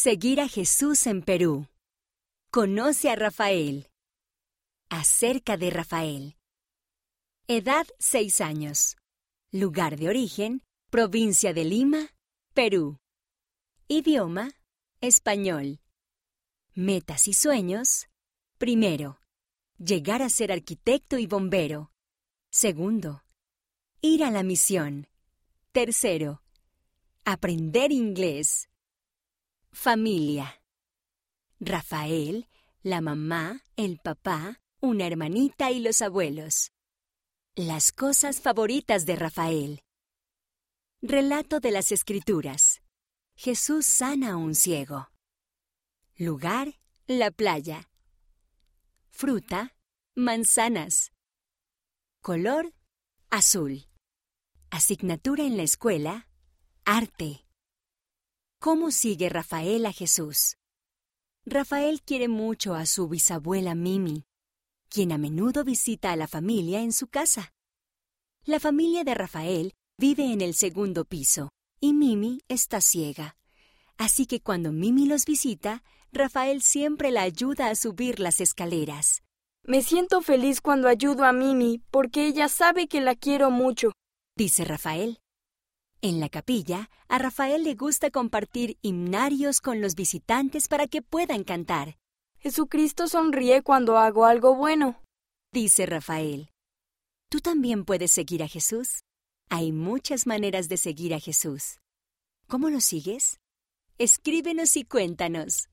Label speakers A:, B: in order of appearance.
A: Seguir a Jesús en Perú. Conoce a Rafael. Acerca de Rafael. Edad 6 años. Lugar de origen, provincia de Lima, Perú. Idioma, español. Metas y sueños. Primero, llegar a ser arquitecto y bombero. Segundo, ir a la misión. Tercero, aprender inglés. Familia. Rafael, la mamá, el papá, una hermanita y los abuelos. Las cosas favoritas de Rafael. Relato de las Escrituras. Jesús sana a un ciego. Lugar, la playa. Fruta, manzanas. Color, azul. Asignatura en la escuela, arte. ¿Cómo sigue Rafael a Jesús? Rafael quiere mucho a su bisabuela Mimi, quien a menudo visita a la familia en su casa. La familia de Rafael vive en el segundo piso y Mimi está ciega. Así que cuando Mimi los visita, Rafael siempre la ayuda a subir las escaleras.
B: Me siento feliz cuando ayudo a Mimi porque ella sabe que la quiero mucho,
A: dice Rafael. En la capilla, a Rafael le gusta compartir himnarios con los visitantes para que puedan cantar.
B: Jesucristo sonríe cuando hago algo bueno,
A: dice Rafael. ¿Tú también puedes seguir a Jesús? Hay muchas maneras de seguir a Jesús. ¿Cómo lo sigues? Escríbenos y cuéntanos.